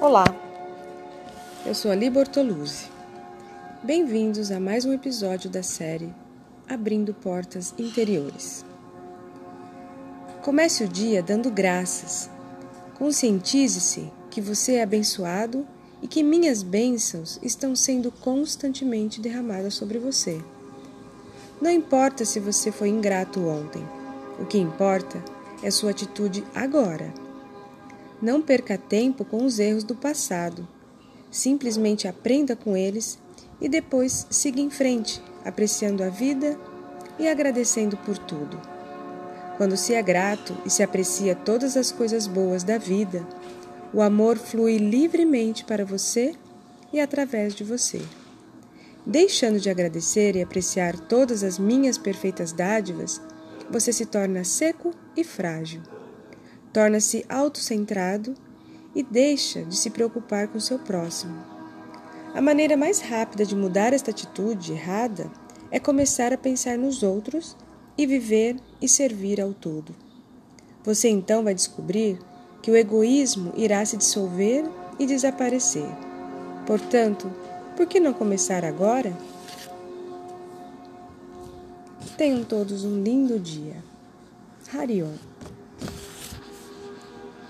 Olá, eu sou Ali Bortoluzzi. Bem-vindos a mais um episódio da série Abrindo Portas Interiores. Comece o dia dando graças. Conscientize-se que você é abençoado e que minhas bênçãos estão sendo constantemente derramadas sobre você. Não importa se você foi ingrato ontem, o que importa é sua atitude agora. Não perca tempo com os erros do passado. Simplesmente aprenda com eles e depois siga em frente, apreciando a vida e agradecendo por tudo. Quando se é grato e se aprecia todas as coisas boas da vida, o amor flui livremente para você e através de você. Deixando de agradecer e apreciar todas as minhas perfeitas dádivas, você se torna seco e frágil. Torna-se autocentrado e deixa de se preocupar com seu próximo. A maneira mais rápida de mudar esta atitude errada é começar a pensar nos outros e viver e servir ao todo. Você então vai descobrir que o egoísmo irá se dissolver e desaparecer. Portanto, por que não começar agora? Tenham todos um lindo dia. Harion.